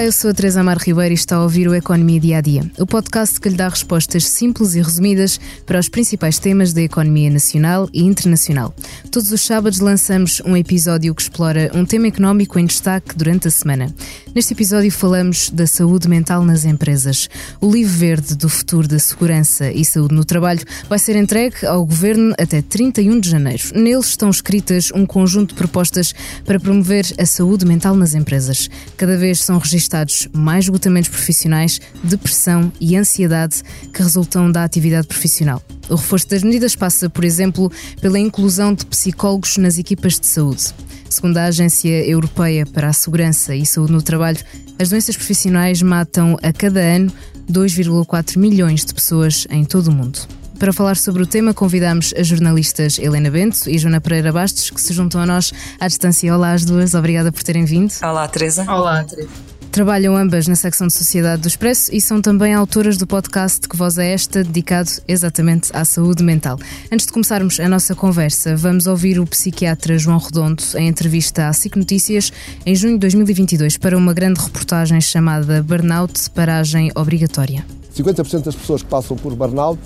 Olá, eu sou a Teresa Amar Ribeiro e está a ouvir o Economia Dia a Dia, o podcast que lhe dá respostas simples e resumidas para os principais temas da economia nacional e internacional. Todos os sábados lançamos um episódio que explora um tema económico em destaque durante a semana. Neste episódio falamos da saúde mental nas empresas. O livro verde do futuro da segurança e saúde no trabalho vai ser entregue ao governo até 31 de janeiro. Neles estão escritas um conjunto de propostas para promover a saúde mental nas empresas. Cada vez são registradas registados mais esgotamentos profissionais, depressão e ansiedade que resultam da atividade profissional. O reforço das medidas passa, por exemplo, pela inclusão de psicólogos nas equipas de saúde. Segundo a Agência Europeia para a Segurança e Saúde no Trabalho, as doenças profissionais matam a cada ano 2,4 milhões de pessoas em todo o mundo. Para falar sobre o tema, convidamos as jornalistas Helena Bento e Joana Pereira Bastos, que se juntam a nós à distância. Olá às duas, obrigada por terem vindo. Olá, Teresa. Olá, Teresa. Trabalham ambas na secção de Sociedade do Expresso e são também autoras do podcast Que Voz é Esta, dedicado exatamente à saúde mental. Antes de começarmos a nossa conversa, vamos ouvir o psiquiatra João Redondo em entrevista à SIC Notícias em junho de 2022 para uma grande reportagem chamada Burnout Paragem Obrigatória. 50% das pessoas que passam por burnout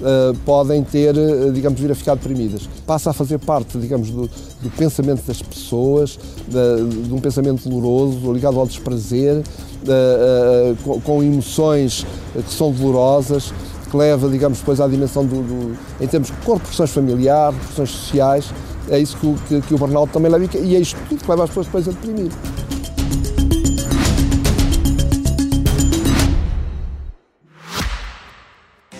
uh, podem ter, uh, digamos, vir a ficar deprimidas. Passa a fazer parte, digamos, do, do pensamento das pessoas, de, de, um pensamento doloroso, ligado ao desprazer, uh, com, com, emoções que são dolorosas, que leva, digamos, depois à dimensão do, do em termos de repercussões familiares, repercussões sociais, é isso que, que, que o burnout também leva e é isto tudo que leva as pessoas depois a deprimir.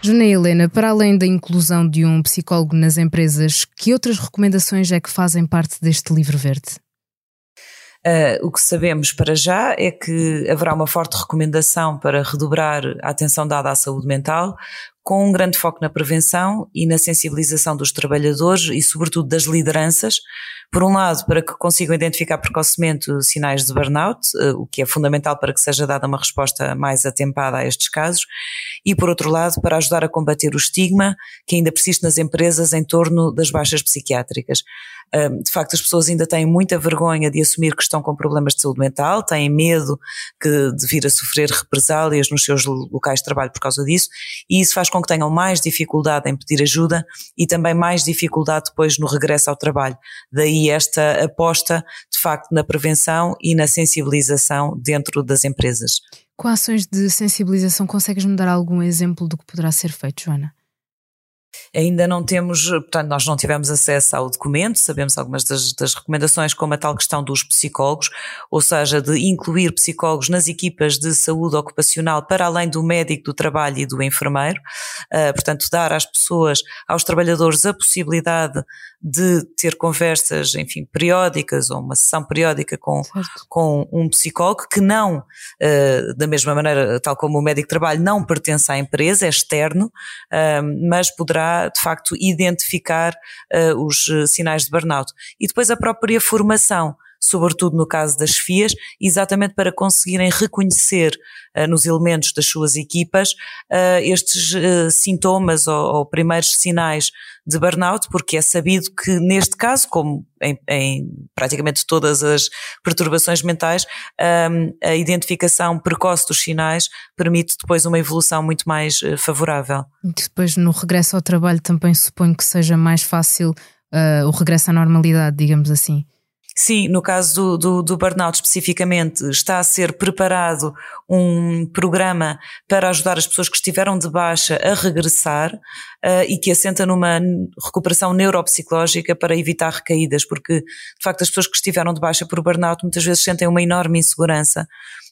Juna Helena, para além da inclusão de um psicólogo nas empresas, que outras recomendações é que fazem parte deste livro verde? Uh, o que sabemos para já é que haverá uma forte recomendação para redobrar a atenção dada à saúde mental, com um grande foco na prevenção e na sensibilização dos trabalhadores e, sobretudo, das lideranças por um lado, para que consigam identificar precocemente sinais de burnout, eh, o que é fundamental para que seja dada uma resposta mais atempada a estes casos, e por outro lado, para ajudar a combater o estigma que ainda persiste nas empresas em torno das baixas psiquiátricas. De facto, as pessoas ainda têm muita vergonha de assumir que estão com problemas de saúde mental, têm medo que, de vir a sofrer represálias nos seus locais de trabalho por causa disso, e isso faz com que tenham mais dificuldade em pedir ajuda e também mais dificuldade depois no regresso ao trabalho. Daí esta aposta, de facto, na prevenção e na sensibilização dentro das empresas. Com ações de sensibilização, consegues-me dar algum exemplo do que poderá ser feito, Joana? Ainda não temos, portanto, nós não tivemos acesso ao documento, sabemos algumas das, das, recomendações, como a tal questão dos psicólogos, ou seja, de incluir psicólogos nas equipas de saúde ocupacional para além do médico do trabalho e do enfermeiro, uh, portanto, dar às pessoas, aos trabalhadores, a possibilidade de ter conversas, enfim, periódicas ou uma sessão periódica com, com um psicólogo que não, uh, da mesma maneira, tal como o médico de trabalho, não pertence à empresa, é externo, uh, mas poderá, de facto, identificar uh, os sinais de burnout. E depois a própria formação sobretudo no caso das FIAs, exatamente para conseguirem reconhecer uh, nos elementos das suas equipas uh, estes uh, sintomas ou, ou, primeiros sinais de burnout, porque é sabido que neste caso, como em, em praticamente todas as perturbações mentais, um, a identificação precoce dos sinais permite depois uma evolução muito mais favorável. E depois no regresso ao trabalho também suponho que seja mais fácil o regresso à normalidade, digamos assim. Sim, no caso do, do, do, burnout especificamente, está a ser preparado um programa para ajudar as pessoas que estiveram de baixa a regressar, uh, e que assenta numa recuperação neuropsicológica para evitar recaídas, porque de facto as pessoas que estiveram de baixa por burnout muitas vezes sentem uma enorme insegurança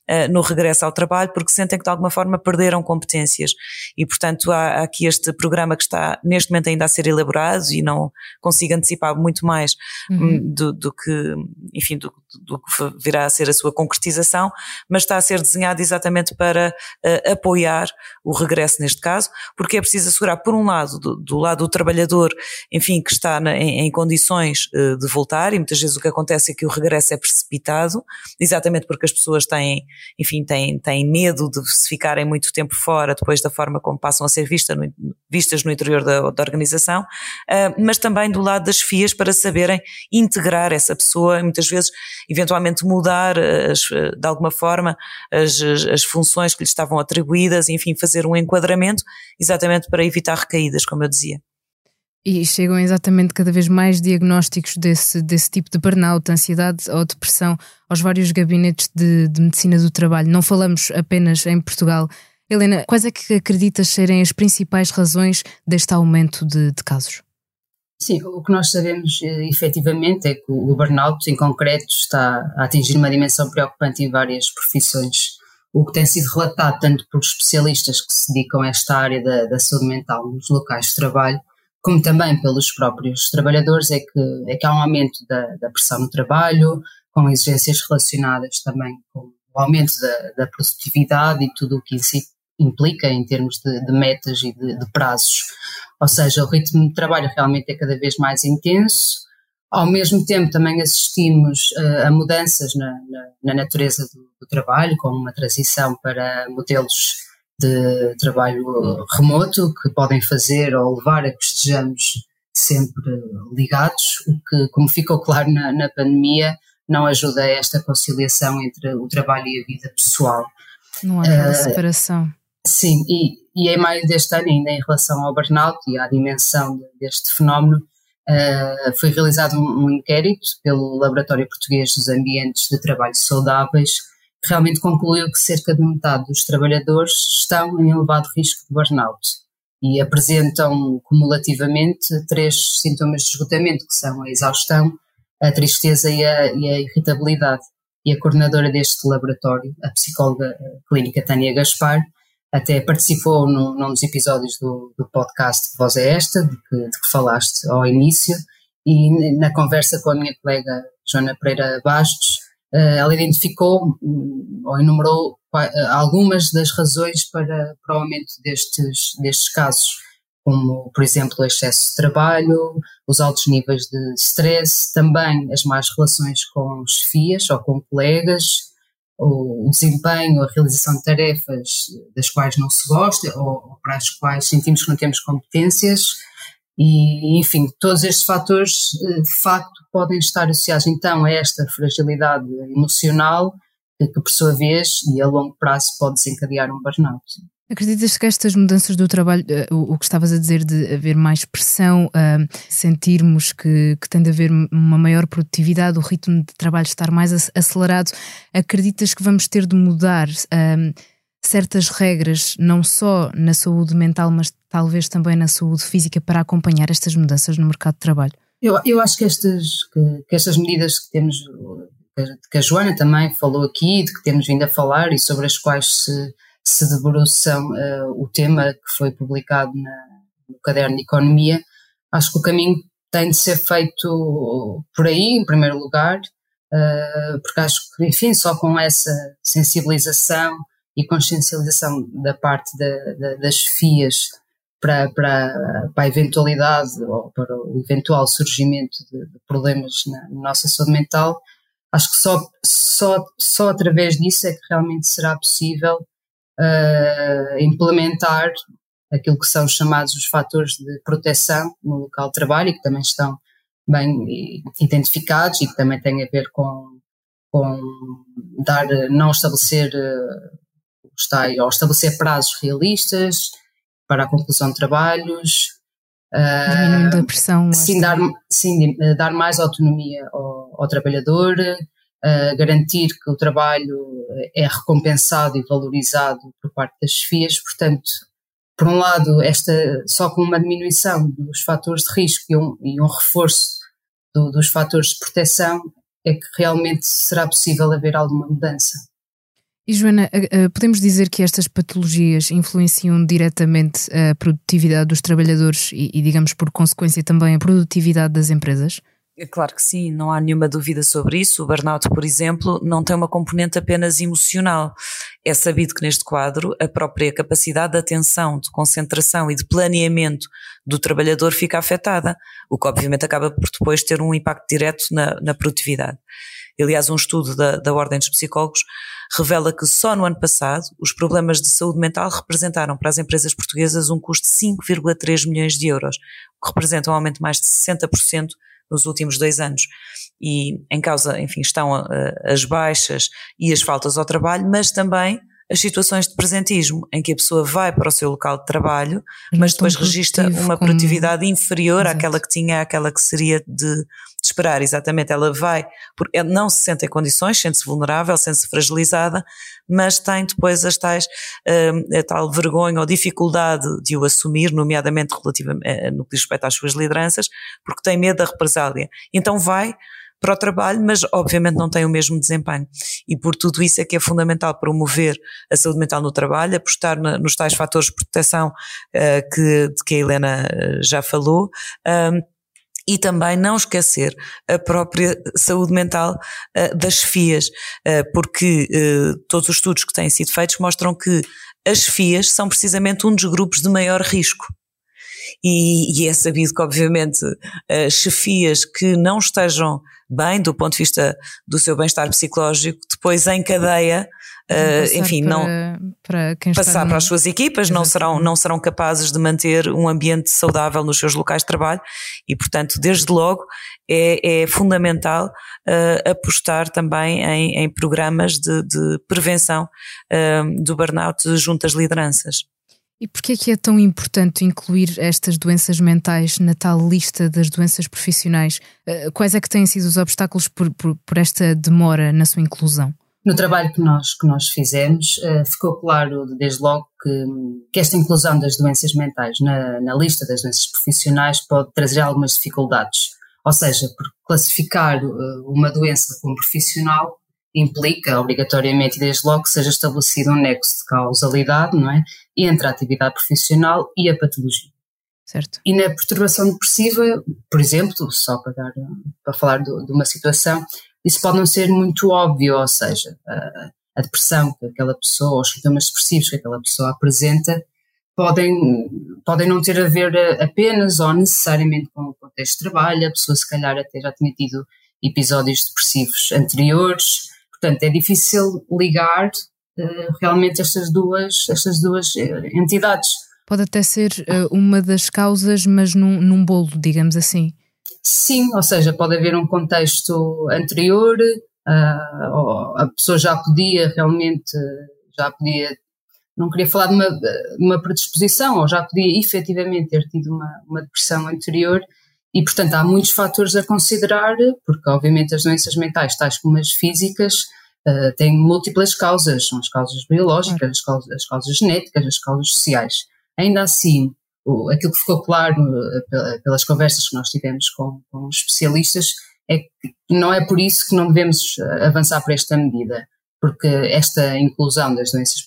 uh, no regresso ao trabalho, porque sentem que de alguma forma perderam competências. E, portanto, há, há, aqui este programa que está neste momento ainda a ser elaborado e não consigo antecipar muito mais uhum. Hum, do, do, que, enfim, do, do, que virá a ser a sua concretização, mas está a ser desenhado exatamente para uh, apoiar o regresso neste caso, porque é preciso assegurar, por um lado, do, do lado do trabalhador, enfim, que está na, em, em, condições uh, de voltar, e muitas vezes o que acontece é que o regresso é precipitado, exatamente porque as pessoas têm enfim, têm, têm medo de se ficarem muito tempo fora depois da forma como passam a ser vista no, vistas no interior da, da organização, uh, mas também do lado das FIAs para saberem integrar essa pessoa, muitas vezes, eventualmente mudar as, de alguma forma as, as funções que lhe estavam atribuídas, enfim, fazer um enquadramento exatamente para evitar recaídas, como eu dizia. E chegam exatamente cada vez mais diagnósticos desse, desse tipo de burnout, ansiedade ou depressão aos vários gabinetes de, de medicina do trabalho. Não falamos apenas em Portugal. Helena, quais é que acreditas serem as principais razões deste aumento de, de casos? Sim, o que nós sabemos eh, efetivamente é que o burnout, em concreto, está a atingir uma dimensão preocupante em várias profissões. O que tem sido relatado tanto por especialistas que se dedicam a esta área da, da saúde mental nos locais de trabalho, como também pelos próprios trabalhadores, é que, é que há um aumento da, da pressão no trabalho, com exigências relacionadas também com o aumento da, da produtividade e tudo o que isso implica em termos de, de metas e de, de, prazos. Ou seja, o ritmo de trabalho realmente é cada vez mais intenso. Ao mesmo tempo, também assistimos uh, a mudanças na, na, na natureza do, do, trabalho, com uma transição para modelos de trabalho remoto que podem fazer ou levar a que estejamos sempre ligados, o que, como ficou claro na, na pandemia, não ajuda a esta conciliação entre o trabalho e a vida pessoal. Não há aquela uh, separação. Sim, e, e em maio deste ano, ainda em relação ao burnout e à dimensão deste fenómeno, uh, foi realizado um, um inquérito pelo Laboratório Português dos Ambientes de Trabalho Saudáveis, realmente concluiu que cerca de metade dos trabalhadores estão em elevado risco de burnout e apresentam cumulativamente três sintomas de esgotamento, que são a exaustão, a tristeza e a, e a irritabilidade. E a coordenadora deste laboratório, a psicóloga clínica Tânia Gaspar, até participou no, num dos episódios do, do podcast Voz é Esta, de que, de que falaste ao início, e na conversa com a minha colega Joana Pereira Bastos, eh, ela identificou hum, ou enumerou eh, algumas das razões para, para o aumento destes, destes casos, como, por exemplo, o excesso de trabalho, os altos níveis de stress, também as más relações com os FIAs ou com colegas, o desempenho, a realização de tarefas das quais não se gosta ou para as quais sentimos que não temos competências, e, enfim, todos estes fatores eh, de facto podem estar associados então a esta fragilidade emocional que, que por sua vez e a longo prazo pode desencadear um burnout. Acreditas que estas mudanças do trabalho, eh, o, que estavas a dizer de haver mais pressão, uh, sentirmos que, que tem de haver uma maior produtividade, o ritmo de trabalho estar mais acelerado, acreditas que vamos ter de mudar? Uh, certas regras, não só na saúde mental, mas talvez também na saúde física, para acompanhar estas mudanças no mercado de trabalho? Eu, eu acho que estas, que, que estas medidas que temos, que a Joana também falou aqui, de que temos vindo a falar e sobre as quais se, se debruçam uh, o tema que foi publicado na, no caderno de Economia, acho que o caminho tem de ser feito por aí, em primeiro lugar, uh, porque acho que, enfim, só com essa sensibilização e consciencialização da parte das FIAs para, para, para, a eventualidade ou para o eventual surgimento de, de problemas na, na, nossa saúde mental, acho que só, só, só através disso é que realmente será possível uh, implementar aquilo que são chamados os fatores de proteção no local de trabalho e que também estão bem identificados e que também têm a ver com, com dar, não estabelecer uh, está ou estabelecer prazos realistas para a conclusão de trabalhos. Diminuindo a pressão. Sim dar, sim, dar mais autonomia ao, ao trabalhador, garantir que o trabalho é recompensado e valorizado por parte das FIAs, portanto, por um lado, esta, só com uma diminuição dos fatores de risco e um, e um reforço do, dos fatores de proteção, é que realmente será possível haver alguma mudança. E Joana, eh, eh, podemos dizer que estas patologias influenciam diretamente a produtividade dos trabalhadores e, e digamos, por consequência, também a produtividade das empresas? É claro que sim, não há nenhuma dúvida sobre isso. O burnout, por exemplo, não tem uma componente apenas emocional. É sabido que neste quadro a própria capacidade de atenção, de concentração e de planeamento do trabalhador fica afetada, o que obviamente acaba por depois ter um impacto direto na, na produtividade. Aliás, um estudo da, da Ordem dos Psicólogos revela que só no ano passado os problemas de saúde mental representaram para as empresas portuguesas um custo de 5,3 milhões de euros, o que representa um aumento de mais de 60% nos últimos dois anos. E em causa, enfim, estão uh, as baixas e as faltas ao trabalho, mas também as situações de presentismo, em que a pessoa vai para o seu local de trabalho, mas depois registra uma produtividade como... inferior Exato. àquela que tinha, àquela que seria de, de esperar. Exatamente, ela vai, porque não se sente em condições, sente-se vulnerável, sente-se fragilizada, mas tem depois as tais, uh, a tal vergonha ou dificuldade de o assumir, nomeadamente relativamente, uh, no que diz respeito às suas lideranças, porque tem medo da represália. Então vai para o trabalho, mas obviamente não tem o mesmo desempenho. E por tudo isso é que é fundamental promover a saúde mental no trabalho, apostar na, nos tais fatores de proteção uh, que, de que a Helena já falou. Um, e também não esquecer a própria saúde mental uh, das FIAs, uh, porque uh, todos os estudos que têm sido feitos mostram que as FIAs são precisamente um dos grupos de maior risco. E, e é sabido que, obviamente, as chefias que não estejam bem do ponto de vista do seu bem-estar psicológico, depois em cadeia uh, enfim, para, não para passar no... para as suas equipas, não serão, não serão capazes de manter um ambiente saudável nos seus locais de trabalho e, portanto, desde logo é, é fundamental uh, apostar também em, em programas de, de prevenção uh, do burnout junto às lideranças. E porquê é que é tão importante incluir estas doenças mentais na tal lista das doenças profissionais? Quais é que têm sido os obstáculos por, por, por esta demora na sua inclusão? No trabalho que nós, que nós fizemos, uh, ficou claro desde logo que, que, esta inclusão das doenças mentais na, na, lista das doenças profissionais pode trazer algumas dificuldades. Ou seja, porque classificar uh, uma doença como profissional implica obrigatoriamente, desde logo, que seja estabelecido um nexo de causalidade não é? entre a atividade profissional e a patologia. Certo. E na perturbação depressiva, por exemplo, só para, dar, para falar de, de uma situação, isso pode não ser muito óbvio, ou seja, a, a depressão que aquela pessoa, os sintomas depressivos que aquela pessoa apresenta, podem, podem não ter a ver apenas ou necessariamente com o contexto de trabalho, a pessoa se calhar até já tinha tido episódios depressivos anteriores, portanto é difícil ligar uh, realmente estas duas, estas duas eh, entidades. Pode até ser uh, uma das causas, mas num, num bolo, digamos assim. Sim, ou seja, pode haver um contexto anterior, uh, a pessoa já podia realmente, já podia, não queria falar de uma, uma predisposição, ou já podia efetivamente ter tido uma, uma depressão anterior, e portanto há muitos fatores a considerar, porque obviamente as doenças mentais, tais como as físicas, uh, têm múltiplas causas, são as causas biológicas, as causas, as causas genéticas, as causas sociais. Ainda assim, o, aquilo que ficou claro uh, pelas conversas que nós tivemos com, com especialistas é que não é por isso que não devemos uh, avançar para esta medida, porque esta inclusão das doenças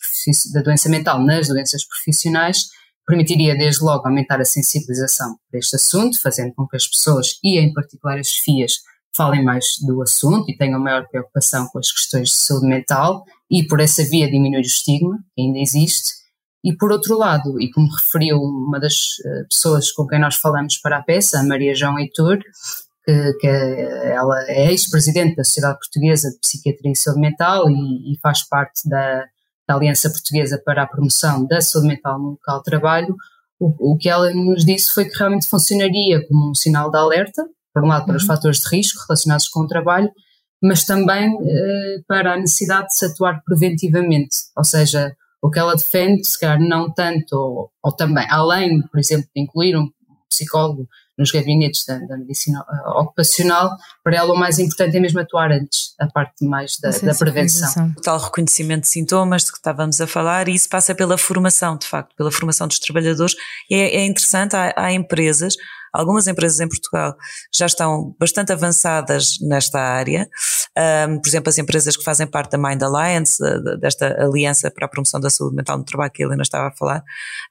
da doença mental nas doenças profissionais permitiria desde logo aumentar a sensibilização para este assunto, fazendo com que as pessoas e em particular as FIAs falem mais do assunto e tenham maior preocupação com as questões de saúde mental e por essa via diminuir o estigma que ainda existe. E por outro lado, e como referiu uma das eh, pessoas com quem nós falamos para a peça, a Maria João Heitor, que, que ela é ex-presidente da Sociedade Portuguesa de Psiquiatria e Saúde Mental e, e faz parte da, da, Aliança Portuguesa para a Promoção da Saúde Mental no Local de Trabalho, o, o, que ela nos disse foi que realmente funcionaria como um sinal de alerta, por um lado para os uhum. fatores de risco relacionados com o trabalho, mas também eh, para a necessidade de se atuar preventivamente, ou seja, o que ela defende, se calhar não tanto, ou, ou também, além, por exemplo, de incluir um psicólogo nos gabinetes da, da medicina ocupacional, para ela o mais importante é mesmo atuar antes, a parte mais da, da prevenção. O tal reconhecimento de sintomas de que estávamos a falar, e isso passa pela formação, de facto, pela formação dos trabalhadores. E é, é interessante, há, há empresas Algumas empresas em Portugal já estão bastante avançadas nesta área. Um, por exemplo, as empresas que fazem parte da Mind Alliance, desta aliança para a promoção da saúde mental no trabalho que a Helena estava a falar,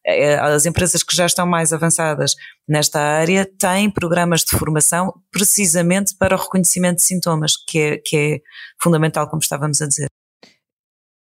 é, as empresas que já estão mais avançadas nesta área têm programas de formação precisamente para o reconhecimento de sintomas, que é, que é fundamental, como estávamos a dizer.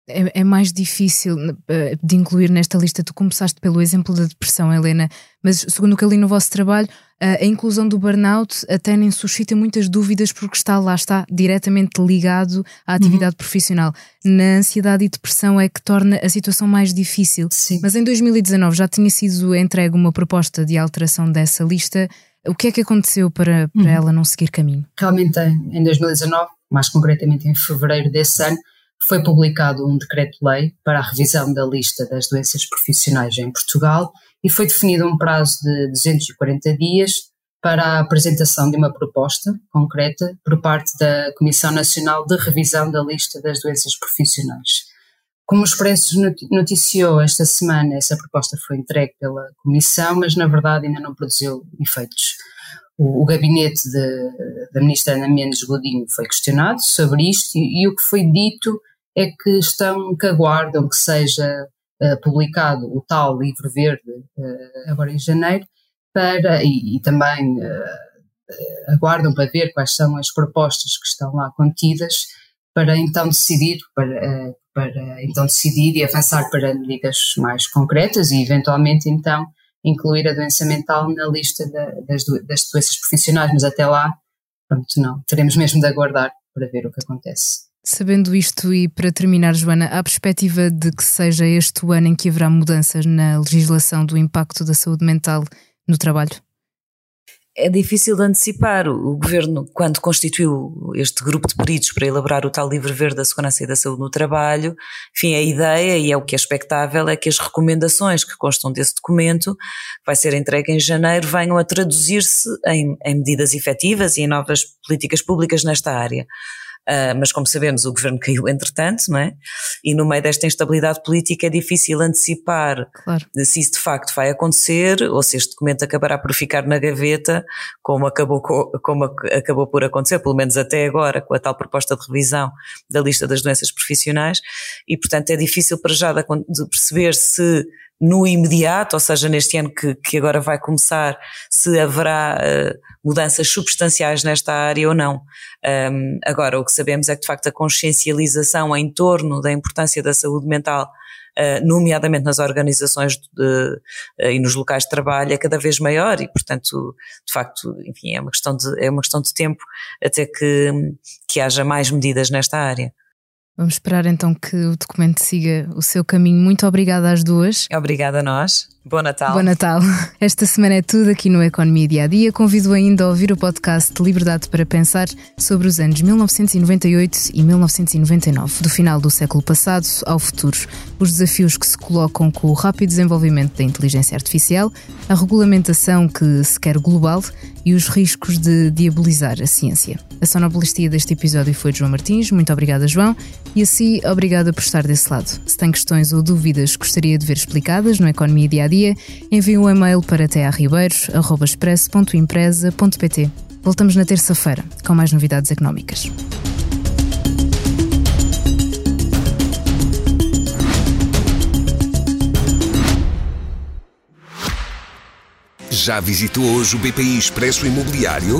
É, é, mais difícil eh, de incluir nesta lista. Tu começaste pelo exemplo da depressão, Helena, mas segundo o que eu li no vosso trabalho, a inclusão do burnout até nem suscita muitas dúvidas porque está lá, está diretamente ligado à atividade uhum. profissional. Na ansiedade e depressão é que torna a situação mais difícil. Sim. Mas em 2019 já tinha sido entregue uma proposta de alteração dessa lista. O que é que aconteceu para, para uhum. ela não seguir caminho? Realmente, em 2019, mais concretamente em fevereiro desse ano, foi publicado um decreto-lei para a revisão da lista das doenças profissionais em Portugal e foi definido um prazo de 240 dias para a apresentação de uma proposta concreta por parte da Comissão Nacional de Revisão da Lista das Doenças Profissionais. Como o Expresso noticiou esta semana, essa proposta foi entregue pela Comissão, mas na verdade ainda não produziu efeitos. O, gabinete de, da Ministra Ana Mendes Godinho foi questionado sobre isto e, e o que foi dito é que estão, que aguardam que seja uh, publicado o tal livro verde uh, agora em janeiro, para, e, e também uh, aguardam para ver quais são as propostas que estão lá contidas, para então decidir, para, para então decidir e avançar para medidas mais concretas e eventualmente então incluir a doença mental na lista da, das, das doenças profissionais, mas até lá, pronto, não, teremos mesmo de aguardar para ver o que acontece. Sabendo isto e para terminar, Joana, há perspectiva de que seja este o ano em que haverá mudanças na legislação do impacto da saúde mental no trabalho? É difícil de antecipar. O governo, quando constituiu este grupo de peritos para elaborar o tal livro verde da segurança e da saúde no trabalho, enfim, a ideia e é o que é expectável é que as recomendações que constam desse documento, que vai ser entregue em janeiro, venham a traduzir-se em, em medidas efetivas e em novas políticas públicas nesta área. Uh, mas como sabemos o governo caiu entretanto, não é? E no meio desta instabilidade política é difícil antecipar claro. se isso de facto vai acontecer ou se este documento acabará por ficar na gaveta, como acabou, como acabou por acontecer, pelo menos até agora, com a tal proposta de revisão da lista das doenças profissionais, e portanto é difícil para já de perceber se no imediato, ou seja, neste ano que, que agora vai começar, se haverá uh, mudanças substanciais nesta área ou não. Um, agora, o que sabemos é que, de facto, a consciencialização em torno da importância da saúde mental, uh, nomeadamente nas organizações de, uh, e nos locais de trabalho, é cada vez maior e, portanto, de facto, enfim, é uma questão de, é uma questão de tempo até que, que haja mais medidas nesta área. Vamos esperar então que o documento siga o seu caminho. Muito obrigada às duas. Obrigada a nós. Bom Natal. Bom Natal. Esta semana é tudo aqui no Economia Dia a Dia. Convido ainda a ouvir o podcast Liberdade para Pensar sobre os anos 1998 e 1999, do final do século passado ao futuro. Os desafios que se colocam com o rápido desenvolvimento da inteligência artificial, a regulamentação que se quer global e os riscos de diabolizar a ciência. A sonoplastia deste episódio foi de João Martins. Muito obrigada, João. E assim, obrigada por estar desse lado. Se tem questões ou dúvidas que gostaria de ver explicadas no Economia Dia a Dia, envie um e-mail para tearribeiros.express.empresa.pt. Voltamos na terça-feira com mais novidades económicas. Já visitou hoje o BPI Expresso Imobiliário?